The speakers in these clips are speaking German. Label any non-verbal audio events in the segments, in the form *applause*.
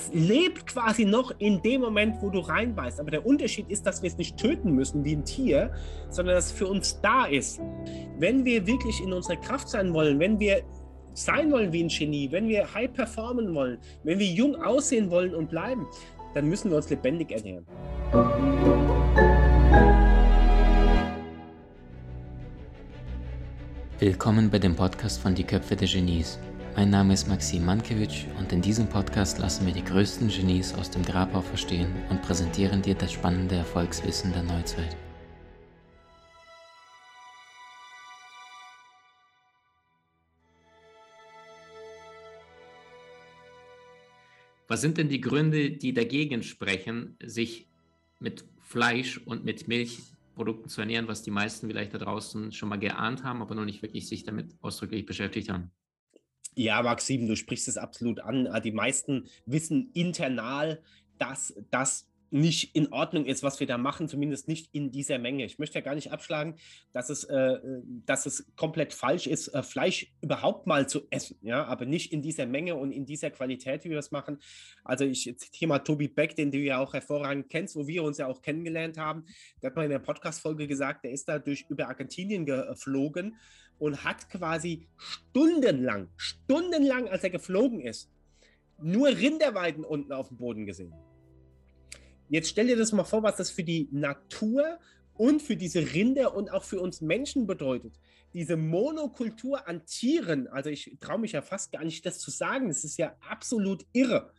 das lebt quasi noch in dem Moment, wo du reinbeißt. Aber der Unterschied ist, dass wir es nicht töten müssen wie ein Tier, sondern dass es für uns da ist. Wenn wir wirklich in unserer Kraft sein wollen, wenn wir sein wollen wie ein Genie, wenn wir high performen wollen, wenn wir jung aussehen wollen und bleiben, dann müssen wir uns lebendig ernähren. Willkommen bei dem Podcast von Die Köpfe der Genies. Mein Name ist Maxim Mankewitsch und in diesem Podcast lassen wir die größten Genies aus dem Grabau verstehen und präsentieren dir das spannende Erfolgswissen der Neuzeit. Was sind denn die Gründe, die dagegen sprechen, sich mit Fleisch und mit Milchprodukten zu ernähren, was die meisten vielleicht da draußen schon mal geahnt haben, aber noch nicht wirklich sich damit ausdrücklich beschäftigt haben? Ja, Maxim, du sprichst es absolut an. Äh, die meisten wissen internal, dass das nicht in Ordnung ist, was wir da machen, zumindest nicht in dieser Menge. Ich möchte ja gar nicht abschlagen, dass es, äh, dass es komplett falsch ist, äh, Fleisch überhaupt mal zu essen, ja, aber nicht in dieser Menge und in dieser Qualität, wie wir es machen. Also ich zitiere mal Tobi Beck, den du ja auch hervorragend kennst, wo wir uns ja auch kennengelernt haben. Der hat mal in der Podcast-Folge gesagt, der ist da durch über Argentinien geflogen und hat quasi stundenlang, stundenlang, als er geflogen ist, nur Rinderweiden unten auf dem Boden gesehen. Jetzt stell dir das mal vor, was das für die Natur und für diese Rinder und auch für uns Menschen bedeutet. Diese Monokultur an Tieren, also ich traue mich ja fast gar nicht, das zu sagen, das ist ja absolut irre.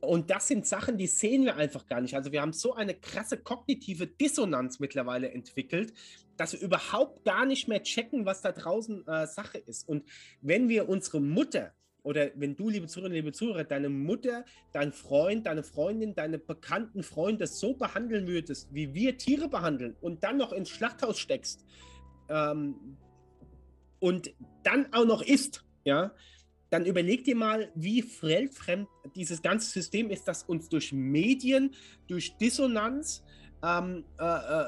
Und das sind Sachen, die sehen wir einfach gar nicht. Also wir haben so eine krasse kognitive Dissonanz mittlerweile entwickelt, dass wir überhaupt gar nicht mehr checken, was da draußen äh, Sache ist. Und wenn wir unsere Mutter oder wenn du, liebe Zuhörer, liebe Zuhörer, deine Mutter, dein Freund, deine Freundin, deine bekannten Freunde so behandeln würdest, wie wir Tiere behandeln und dann noch ins Schlachthaus steckst ähm, und dann auch noch isst, ja, dann überleg dir mal, wie fremd dieses ganze System ist, das uns durch Medien, durch Dissonanz, ähm, äh, äh,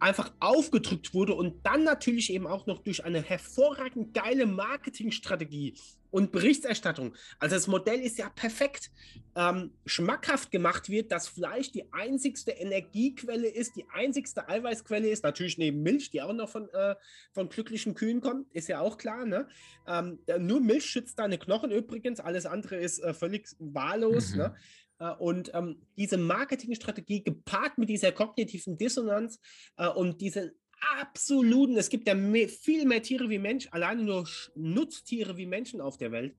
einfach aufgedrückt wurde und dann natürlich eben auch noch durch eine hervorragend geile Marketingstrategie und Berichterstattung. Also das Modell ist ja perfekt. Ähm, schmackhaft gemacht wird, dass Fleisch die einzigste Energiequelle ist, die einzigste Eiweißquelle ist. Natürlich neben Milch, die auch noch von, äh, von glücklichen Kühen kommt, ist ja auch klar. Ne? Ähm, nur Milch schützt deine Knochen übrigens, alles andere ist äh, völlig wahllos. Mhm. Ne? Äh, und ähm, diese Marketingstrategie gepaart mit dieser kognitiven Dissonanz äh, und diese absoluten, es gibt ja mehr, viel mehr Tiere wie Menschen, alleine nur Nutztiere wie Menschen auf der Welt.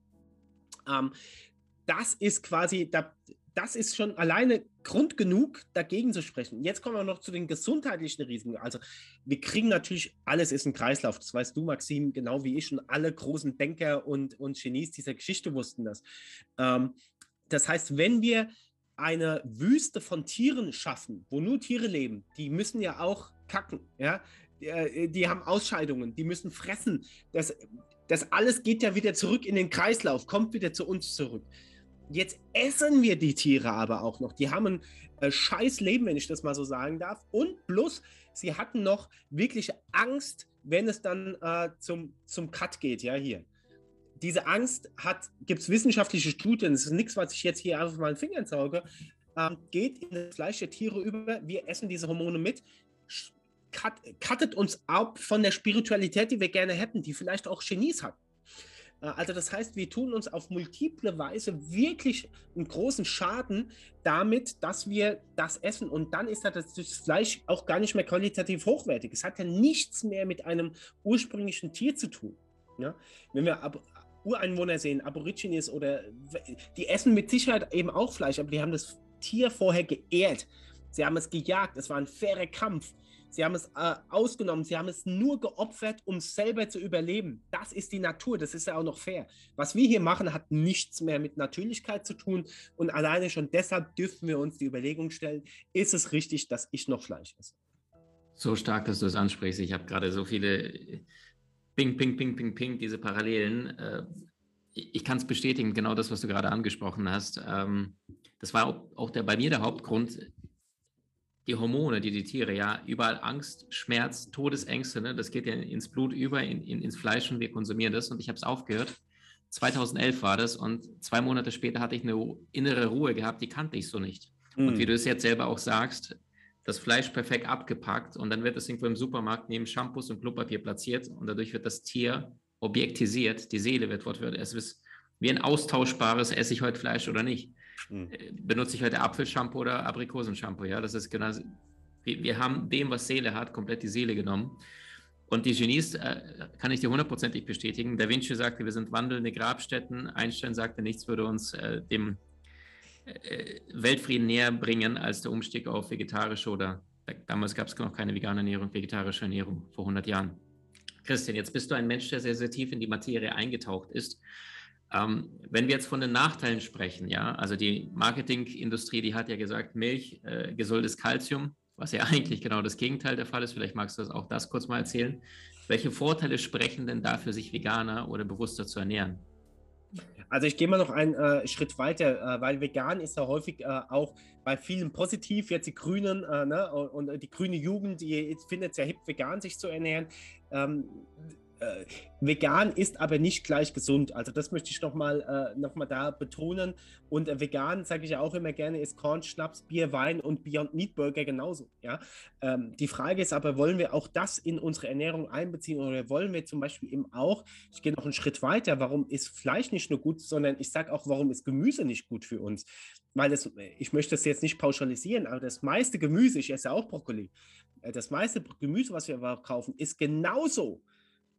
Ähm, das ist quasi, da, das ist schon alleine Grund genug, dagegen zu sprechen. Jetzt kommen wir noch zu den gesundheitlichen Risiken. Also wir kriegen natürlich, alles ist ein Kreislauf. Das weißt du, Maxim, genau wie ich und alle großen Denker und, und Genies dieser Geschichte wussten das. Ähm, das heißt, wenn wir eine Wüste von Tieren schaffen, wo nur Tiere leben, die müssen ja auch kacken, ja. Die, äh, die haben Ausscheidungen, die müssen fressen. Das, das alles geht ja wieder zurück in den Kreislauf, kommt wieder zu uns zurück. Jetzt essen wir die Tiere aber auch noch. Die haben ein äh, scheiß Leben, wenn ich das mal so sagen darf. Und plus, sie hatten noch wirklich Angst, wenn es dann äh, zum, zum Cut geht, ja, hier diese Angst hat, gibt es wissenschaftliche Studien, das ist nichts, was ich jetzt hier einfach mal in den Fingern sauge, ähm, geht in das Fleisch der Tiere über, wir essen diese Hormone mit, cut, cuttet uns ab von der Spiritualität, die wir gerne hätten, die vielleicht auch Genies hat. Äh, also das heißt, wir tun uns auf multiple Weise wirklich einen großen Schaden damit, dass wir das essen. Und dann ist das Fleisch auch gar nicht mehr qualitativ hochwertig. Es hat ja nichts mehr mit einem ursprünglichen Tier zu tun. Ja? Wenn wir ab, Ureinwohner sehen, Aborigines oder die essen mit Sicherheit eben auch Fleisch, aber die haben das Tier vorher geehrt. Sie haben es gejagt, es war ein fairer Kampf. Sie haben es äh, ausgenommen, sie haben es nur geopfert, um selber zu überleben. Das ist die Natur, das ist ja auch noch fair. Was wir hier machen, hat nichts mehr mit Natürlichkeit zu tun und alleine schon deshalb dürfen wir uns die Überlegung stellen, ist es richtig, dass ich noch Fleisch esse? So stark, dass du es ansprichst. Ich habe gerade so viele Ping, Ping, Ping, Ping, Ping, diese Parallelen. Äh, ich kann es bestätigen, genau das, was du gerade angesprochen hast. Ähm, das war auch der, bei mir der Hauptgrund. Die Hormone, die die Tiere, ja, überall Angst, Schmerz, Todesängste, ne, das geht ja ins Blut über, in, in, ins Fleisch und wir konsumieren das. Und ich habe es aufgehört, 2011 war das und zwei Monate später hatte ich eine innere Ruhe gehabt, die kannte ich so nicht. Mhm. Und wie du es jetzt selber auch sagst, das Fleisch perfekt abgepackt und dann wird es irgendwo im Supermarkt neben Shampoos und Klopapier platziert und dadurch wird das Tier objektisiert, die Seele wird wortwörtlich, es ist wie ein austauschbares, esse ich heute Fleisch oder nicht. Mhm. Benutze ich heute Apfelshampoo oder Aprikosenshampoo, ja, das ist genau, wir, wir haben dem, was Seele hat, komplett die Seele genommen. Und die Genies, äh, kann ich dir hundertprozentig bestätigen. Da Vinci sagte, wir sind wandelnde Grabstätten. Einstein sagte, nichts würde uns äh, dem Weltfrieden näher bringen als der Umstieg auf vegetarische oder damals gab es noch keine vegane Ernährung, vegetarische Ernährung vor 100 Jahren. Christian, jetzt bist du ein Mensch, der sehr, sehr tief in die Materie eingetaucht ist. Ähm, wenn wir jetzt von den Nachteilen sprechen, ja, also die Marketingindustrie, die hat ja gesagt, Milch, äh, gesundes Kalzium, was ja *laughs* eigentlich genau das Gegenteil der Fall ist. Vielleicht magst du das auch das kurz mal erzählen. Welche Vorteile sprechen denn dafür, sich veganer oder bewusster zu ernähren? Also ich gehe mal noch einen äh, Schritt weiter, äh, weil vegan ist ja häufig äh, auch bei vielen positiv. Jetzt die Grünen äh, ne, und, und, die grüne Jugend, die findet es ja hip, vegan sich zu ernähren. Ähm, äh, vegan ist aber nicht gleich gesund. Also das möchte ich nochmal äh, noch da betonen. Und äh, vegan, sage ich ja auch immer gerne, ist Korn, Schnaps, Bier, Wein und Beyond Meat Burger genauso. Ja? Ähm, die Frage ist aber, wollen wir auch das in unsere Ernährung einbeziehen oder wollen wir zum Beispiel eben auch, ich gehe noch einen Schritt weiter, warum ist Fleisch nicht nur gut, sondern ich sage auch, warum ist Gemüse nicht gut für uns? Weil das, ich möchte das jetzt nicht pauschalisieren, aber das meiste Gemüse, ich esse ja auch Brokkoli, äh, das meiste Gemüse, was wir kaufen, ist genauso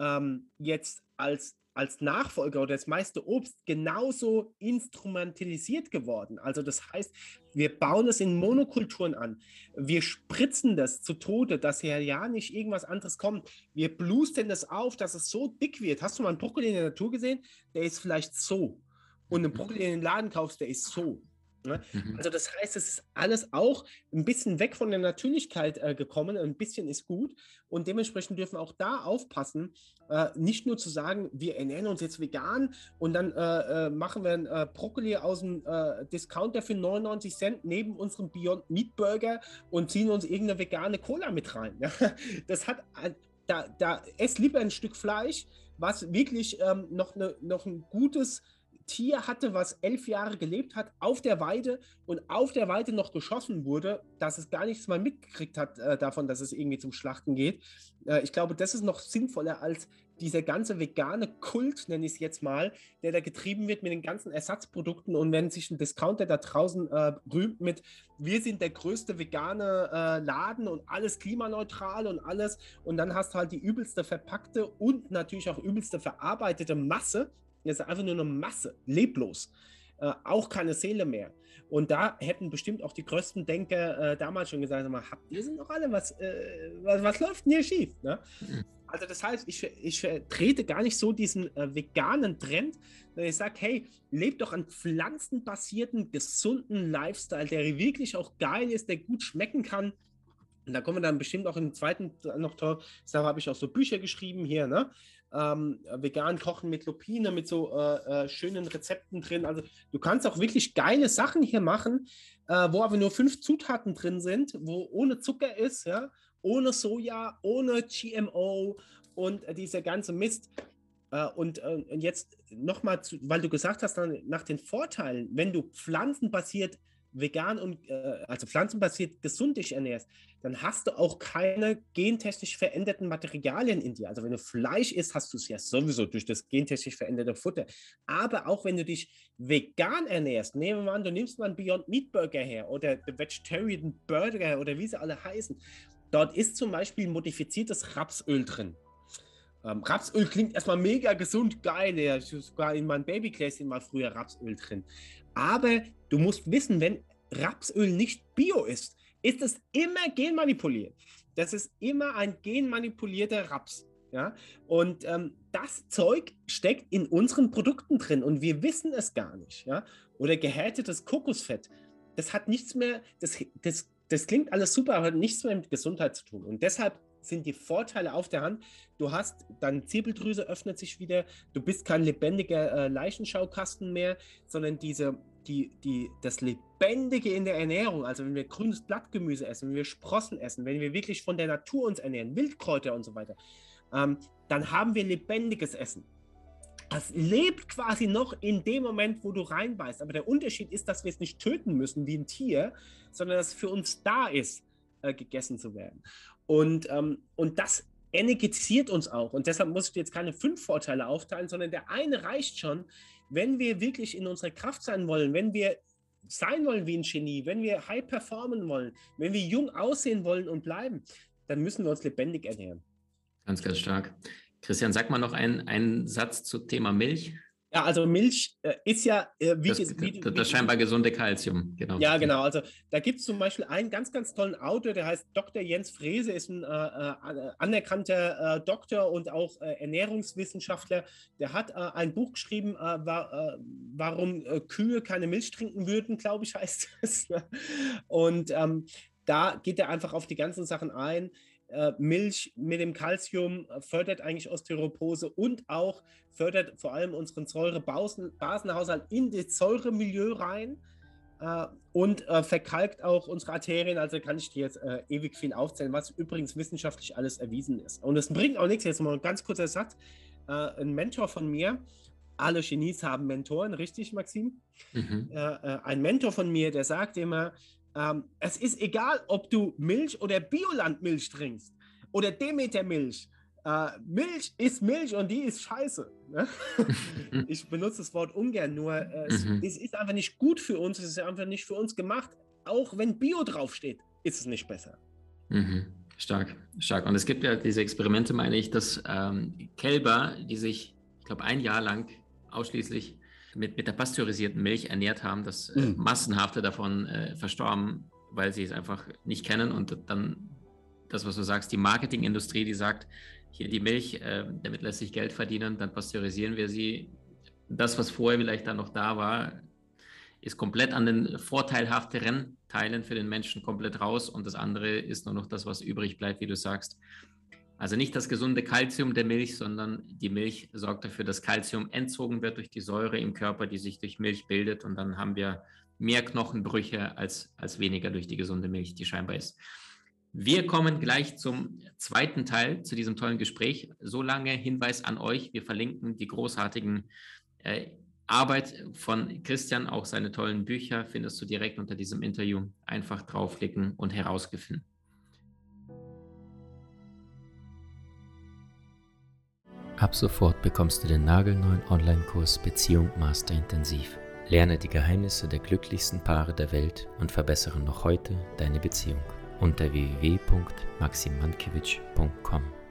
ähm, jetzt als, als Nachfolger oder das meiste Obst genauso instrumentalisiert geworden. Also das heißt, wir bauen es in Monokulturen an. Wir spritzen das zu Tode, dass ja ja nicht irgendwas anderes kommt. Wir blusten das auf, dass es so dick wird. Hast du mal einen Brokkoli in der Natur gesehen? Der ist vielleicht so. Und einen Brokkoli in den Laden kaufst, der ist so. Ne? Mhm. Also das heißt, es ist alles auch ein bisschen weg von der Natürlichkeit äh, gekommen. Ein bisschen ist gut und dementsprechend dürfen wir auch da aufpassen, äh, nicht nur zu sagen, wir ernähren uns jetzt vegan und dann äh, äh machen wir einen äh, Brokkoli aus dem äh, Discounter für 99 Cent neben unserem Beyond Meat Burger und ziehen uns irgendeine vegane Cola mit rein. *laughs* Das hat da, da ess lieber ein Stück Fleisch, was wirklich ähm, noch, ne, noch ein gutes Tier hatte, was elf Jahre gelebt hat, auf der Weide und auf der Weide noch geschossen wurde, dass es gar nichts mal mitgekriegt hat äh, davon, dass es irgendwie zum Schlachten geht. Äh, ich glaube, das ist noch sinnvoller als dieser ganze vegane Kult, nenne ich es jetzt mal, der da getrieben wird mit den ganzen Ersatzprodukten und wenn sich ein Discounter da draußen äh, rühmt mit, wir sind der größte vegane äh, Laden und alles klimaneutral und alles und dann hast du halt die übelste verpackte und natürlich auch übelste verarbeitete Masse, ist einfach nur eine Masse, leblos. Äh, auch keine Seele mehr. Und da hätten bestimmt auch die größten Denker äh, damals schon gesagt: mal, Habt ihr sind doch alle, was, äh, was, was, läuft denn hier schief? Ne? Mhm. Also, das heißt, ich, ich vertrete gar nicht so diesen äh, veganen Trend, wenn ich sage: Hey, lebt doch einen pflanzenbasierten, gesunden Lifestyle, der wirklich auch geil ist, der gut schmecken kann. Und da kommen wir dann bestimmt auch im zweiten noch toll. Da habe ich auch so Bücher geschrieben hier, ne? Ähm, vegan kochen mit Lupine, mit so äh, äh, schönen Rezepten drin. Also du kannst auch wirklich geile Sachen hier machen, äh, wo aber nur fünf Zutaten drin sind, wo ohne Zucker ist, ja, ohne Soja, ohne GMO und äh, dieser ganze Mist. Äh, und, äh, und jetzt nochmal, weil du gesagt hast, nach den Vorteilen, wenn du pflanzenbasiert vegan und äh, also pflanzenbasiert gesund dich ernährst, dann hast du auch keine gentechnisch veränderten Materialien in dir. Also wenn du Fleisch isst, hast du es ja sowieso durch das gentechnisch veränderte Futter. Aber auch wenn du dich vegan ernährst, nehmen wir an, du nimmst mal einen Beyond Meat Burger her oder den Vegetarian Burger oder wie sie alle heißen. Dort ist zum Beispiel modifiziertes Rapsöl drin. Ähm, Rapsöl klingt erstmal mega gesund, geil. Ja, ich sogar in meinem Babygläschen mal früher Rapsöl drin. Aber du musst wissen, wenn Rapsöl nicht bio ist, ist es immer genmanipuliert. Das ist immer ein genmanipulierter Raps. Ja? Und ähm, das Zeug steckt in unseren Produkten drin und wir wissen es gar nicht. Ja? Oder gehärtetes Kokosfett. Das hat nichts mehr, das, das, das klingt alles super, aber hat nichts mehr mit Gesundheit zu tun. Und deshalb sind die Vorteile auf der Hand. Du hast, deine Zirbeldrüse öffnet sich wieder, du bist kein lebendiger äh, Leichenschaukasten mehr, sondern diese, die, die, das Lebendige in der Ernährung, also wenn wir grünes Blattgemüse essen, wenn wir Sprossen essen, wenn wir wirklich von der Natur uns ernähren, Wildkräuter und so weiter, ähm, dann haben wir lebendiges Essen. das lebt quasi noch in dem Moment, wo du reinbeißt. Aber der Unterschied ist, dass wir es nicht töten müssen wie ein Tier, sondern dass es für uns da ist, äh, gegessen zu werden. Und, ähm, und das energetisiert uns auch. Und deshalb muss ich jetzt keine fünf Vorteile aufteilen, sondern der eine reicht schon, wenn wir wirklich in unserer Kraft sein wollen, wenn wir sein wollen wie ein Genie, wenn wir high performen wollen, wenn wir jung aussehen wollen und bleiben, dann müssen wir uns lebendig ernähren. Ganz, ganz stark. Christian, sag mal noch einen Satz zum Thema Milch. Ja, also Milch äh, ist ja äh, wie, das, wie, das, das scheinbar gesunde Kalzium, genau. Ja, genau. Also da gibt es zum Beispiel einen ganz, ganz tollen Autor, der heißt Dr. Jens Frese, ist ein äh, äh anerkannter äh, Doktor und auch äh, Ernährungswissenschaftler. Der hat ein Buch geschrieben, war, warum Kühe keine Milch trinken würden, glaube ich, *laughs* heißt es. und ähm, da geht er einfach auf die ganzen Sachen ein. Äh, Milch mit dem Kalzium äh, fördert eigentlich Osteoporose und auch fördert vor allem unseren Säurebasenhaushalt in das Säuremilieu rein äh, und verkalkt auch unsere Arterien. Also kann ich dir jetzt ewig viel aufzählen, was übrigens wissenschaftlich alles erwiesen ist. Und es bringt auch nichts. Jetzt mal ein ganz kurzer Satz. Ein Mentor von mir, alle Genies haben Mentoren, richtig, Maxim? Mhm. ein Mentor von mir, der sagt immer, ähm, es ist egal, ob du Milch oder Biolandmilch trinkst oder Demetermilch. Äh, Milch ist Milch und die ist scheiße. Ne? *laughs* ich benutze das Wort ungern, nur äh, es, mhm. es, ist einfach nicht gut für uns, es ist einfach nicht für uns gemacht. Auch wenn Bio draufsteht, ist es nicht besser. Mhm. Stark, stark. Und es gibt ja diese Experimente, meine ich, dass ähm, Kälber, die sich, ich glaube, ein Jahr lang ausschließlich mit, mit der pasteurisierten Milch ernährt haben, dass äh, mhm. massenhafte davon äh, verstorben, weil sie es einfach nicht kennen und dann das, was du sagst, die Marketingindustrie, die sagt, hier die Milch, äh, damit lässt sich Geld verdienen, dann pasteurisieren wir sie. Das, was vorher vielleicht dann noch da war, ist komplett an den vorteilhafteren Teilen für den Menschen komplett raus und das andere ist nur noch das, was übrig bleibt, wie du sagst. Also nicht das gesunde Kalzium der Milch, sondern die Milch sorgt dafür, dass Kalzium entzogen wird durch die Säure im Körper, die sich durch Milch bildet. Und dann haben wir mehr Knochenbrüche als, als weniger durch die gesunde Milch, die scheinbar ist. Wir kommen gleich zum zweiten Teil zu diesem tollen Gespräch. So lange Hinweis an euch. Wir verlinken die großartigen äh, Arbeit von Christian, auch seine tollen Bücher findest du direkt unter diesem Interview. Einfach draufklicken und herausfinden. Ab sofort bekommst du den nagelneuen Online-Kurs Beziehung Master Intensiv. Lerne die Geheimnisse der glücklichsten Paare der Welt und verbessere noch heute deine Beziehung unter www.maximankiewicz.com.